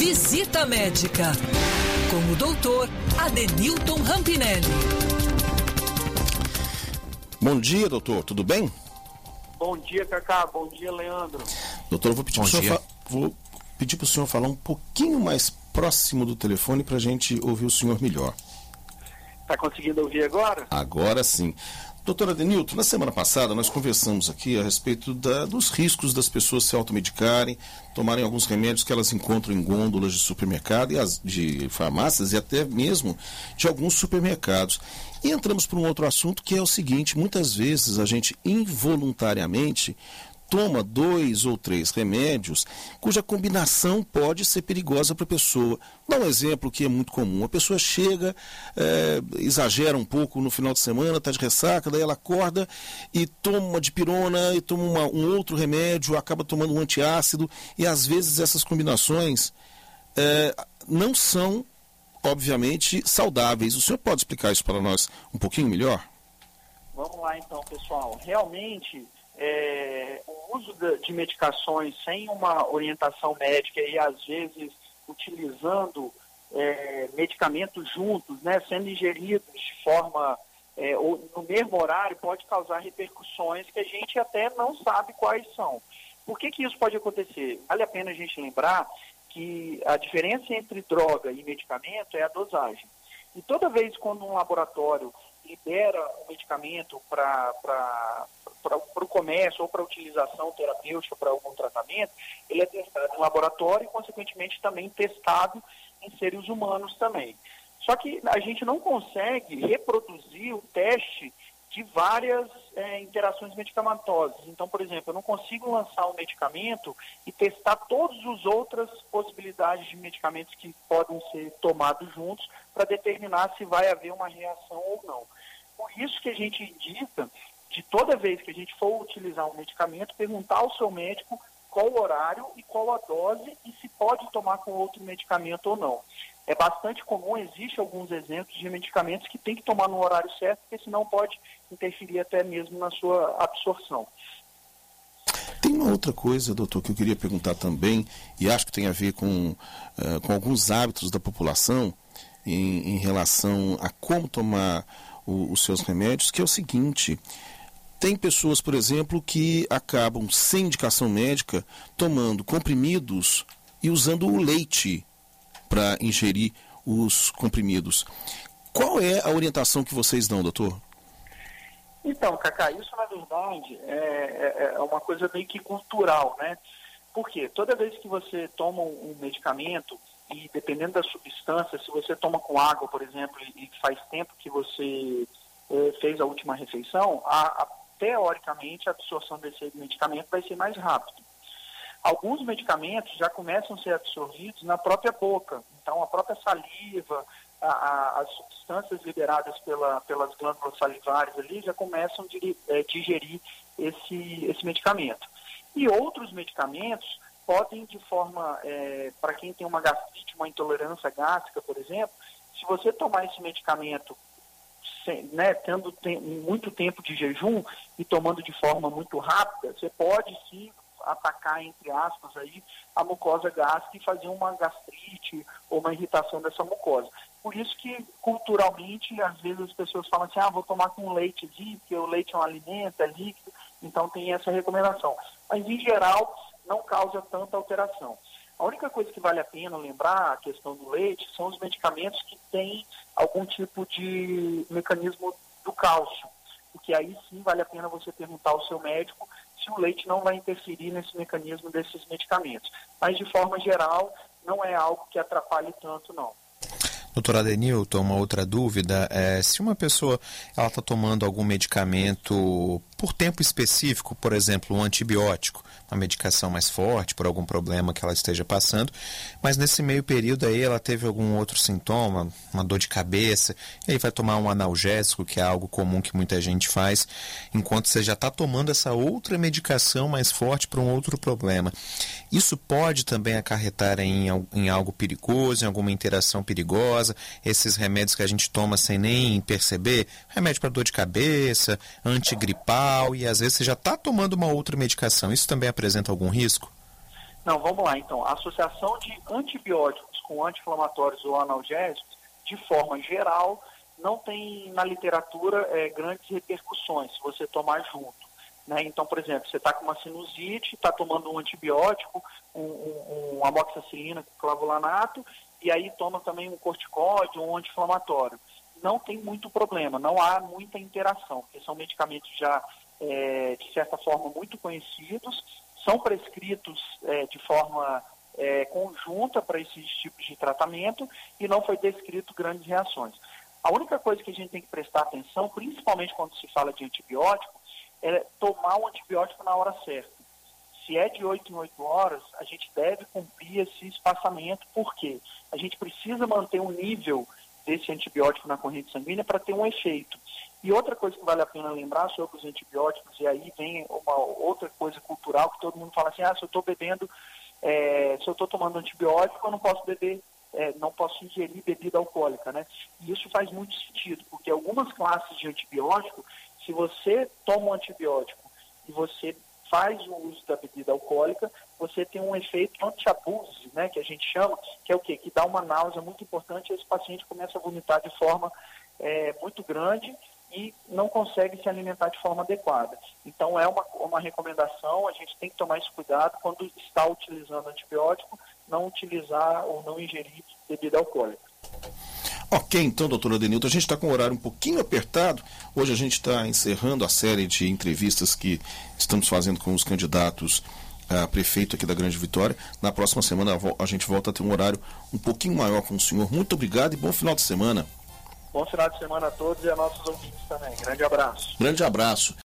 Visita Médica, com o doutor Adenilton Rampinelli. Bom dia, doutor, tudo bem? Bom dia, Cacá. Bom dia, Leandro. Doutor, eu vou pedir para o senhor, falar um pouquinho mais próximo do telefone para a gente ouvir o senhor melhor. Está conseguindo ouvir agora? Agora sim. Doutora Denilton, na semana passada nós conversamos aqui a respeito da, dos riscos das pessoas se automedicarem, tomarem alguns remédios que elas encontram em gôndolas de supermercado e as, de farmácias e até mesmo de alguns supermercados. E entramos para um outro assunto que é o seguinte: muitas vezes a gente involuntariamente toma dois ou três remédios cuja combinação pode ser perigosa para a pessoa. Dá um exemplo que é muito comum. A pessoa chega, é, exagera um pouco no final de semana, está de ressaca, daí ela acorda e toma uma dipirona e toma uma, um outro remédio, acaba tomando um antiácido e às vezes essas combinações é, não são, obviamente, saudáveis. O senhor pode explicar isso para nós um pouquinho melhor? Vamos lá então, pessoal. Realmente é, uso de medicações sem uma orientação médica e às vezes utilizando é, medicamentos juntos, né, sendo ingeridos de forma é, ou no mesmo horário, pode causar repercussões que a gente até não sabe quais são. Por que, que isso pode acontecer? Vale a pena a gente lembrar que a diferença entre droga e medicamento é a dosagem. E toda vez quando um laboratório libera o medicamento para o comércio ou para utilização terapêutica para algum tratamento, ele é testado em laboratório e, consequentemente, também testado em seres humanos também. Só que a gente não consegue reproduzir o teste de várias é, interações medicamentosas. Então, por exemplo, eu não consigo lançar um medicamento e testar todas as outras possibilidades de medicamentos que podem ser tomados juntos para determinar se vai haver uma reação ou não. Por isso que a gente indica de toda vez que a gente for utilizar um medicamento, perguntar ao seu médico qual o horário e qual a dose e se pode tomar com outro medicamento ou não. É bastante comum, existe alguns exemplos de medicamentos que tem que tomar no horário certo, porque senão pode interferir até mesmo na sua absorção. Tem uma outra coisa, doutor, que eu queria perguntar também, e acho que tem a ver com, uh, com alguns hábitos da população em, em relação a como tomar o, os seus remédios, que é o seguinte: tem pessoas, por exemplo, que acabam sem indicação médica tomando comprimidos e usando o leite para ingerir os comprimidos. Qual é a orientação que vocês dão, doutor? Então, Cacá, isso na verdade é, é, é uma coisa meio que cultural, né? Porque toda vez que você toma um medicamento, e dependendo da substância, se você toma com água, por exemplo, e faz tempo que você eh, fez a última refeição, a, a teoricamente, a absorção desse medicamento vai ser mais rápida. Alguns medicamentos já começam a ser absorvidos na própria boca, então a própria saliva, a, a, as substâncias liberadas pela, pelas glândulas salivares ali já começam a é, digerir esse, esse medicamento. E outros medicamentos podem, de forma, é, para quem tem uma gastrite, uma intolerância gástrica, por exemplo, se você tomar esse medicamento né, tendo muito tempo de jejum e tomando de forma muito rápida, você pode sim atacar, entre aspas, aí, a mucosa gástrica e fazer uma gastrite ou uma irritação dessa mucosa. Por isso que, culturalmente, às vezes as pessoas falam assim, ah, vou tomar com leitezinho, porque o leite é um alimento, é líquido, então tem essa recomendação. Mas, em geral, não causa tanta alteração. A única coisa que vale a pena lembrar, a questão do leite, são os medicamentos que têm algum tipo de mecanismo do cálcio, porque aí sim vale a pena você perguntar ao seu médico se o leite não vai interferir nesse mecanismo desses medicamentos. Mas, de forma geral, não é algo que atrapalhe tanto, não. Doutora Denilton, uma outra dúvida é se uma pessoa ela está tomando algum medicamento por tempo específico, por exemplo, um antibiótico, uma medicação mais forte por algum problema que ela esteja passando, mas nesse meio período aí ela teve algum outro sintoma, uma dor de cabeça, e aí vai tomar um analgésico, que é algo comum que muita gente faz, enquanto você já está tomando essa outra medicação mais forte para um outro problema. Isso pode também acarretar em, em algo perigoso, em alguma interação perigosa, esses remédios que a gente toma sem nem perceber, remédio para dor de cabeça, antigripal, e às vezes você já está tomando uma outra medicação. Isso também apresenta algum risco? Não, vamos lá então. A associação de antibióticos com anti-inflamatórios ou analgésicos, de forma geral, não tem na literatura é, grandes repercussões se você tomar junto. Né? Então, por exemplo, você está com uma sinusite, está tomando um antibiótico, um, um, um amoxicilina com clavulanato, e aí toma também um corticóide, um anti-inflamatório. Não tem muito problema, não há muita interação, porque são medicamentos já, é, de certa forma, muito conhecidos, são prescritos é, de forma é, conjunta para esses tipos de tratamento e não foi descrito grandes reações. A única coisa que a gente tem que prestar atenção, principalmente quando se fala de antibiótico, é tomar o antibiótico na hora certa. Se é de 8 em 8 horas, a gente deve cumprir esse espaçamento, porque a gente precisa manter um nível desse antibiótico na corrente sanguínea para ter um efeito. E outra coisa que vale a pena lembrar sobre os antibióticos, e aí vem uma outra coisa cultural que todo mundo fala assim, ah, se eu estou bebendo, é, se eu estou tomando antibiótico, eu não posso beber, é, não posso ingerir bebida alcoólica, né? E isso faz muito sentido, porque algumas classes de antibiótico, se você toma um antibiótico e você faz o uso da bebida alcoólica, você tem um efeito anti-abuse, né, que a gente chama, que é o quê? Que dá uma náusea muito importante e esse paciente começa a vomitar de forma é, muito grande e não consegue se alimentar de forma adequada. Então é uma, uma recomendação, a gente tem que tomar esse cuidado quando está utilizando antibiótico, não utilizar ou não ingerir bebida alcoólica. Ok, então, doutora Denilton, a gente está com o horário um pouquinho apertado. Hoje a gente está encerrando a série de entrevistas que estamos fazendo com os candidatos a prefeito aqui da Grande Vitória. Na próxima semana a gente volta a ter um horário um pouquinho maior com o senhor. Muito obrigado e bom final de semana. Bom final de semana a todos e a nossos ouvintes também. Grande abraço. Grande abraço.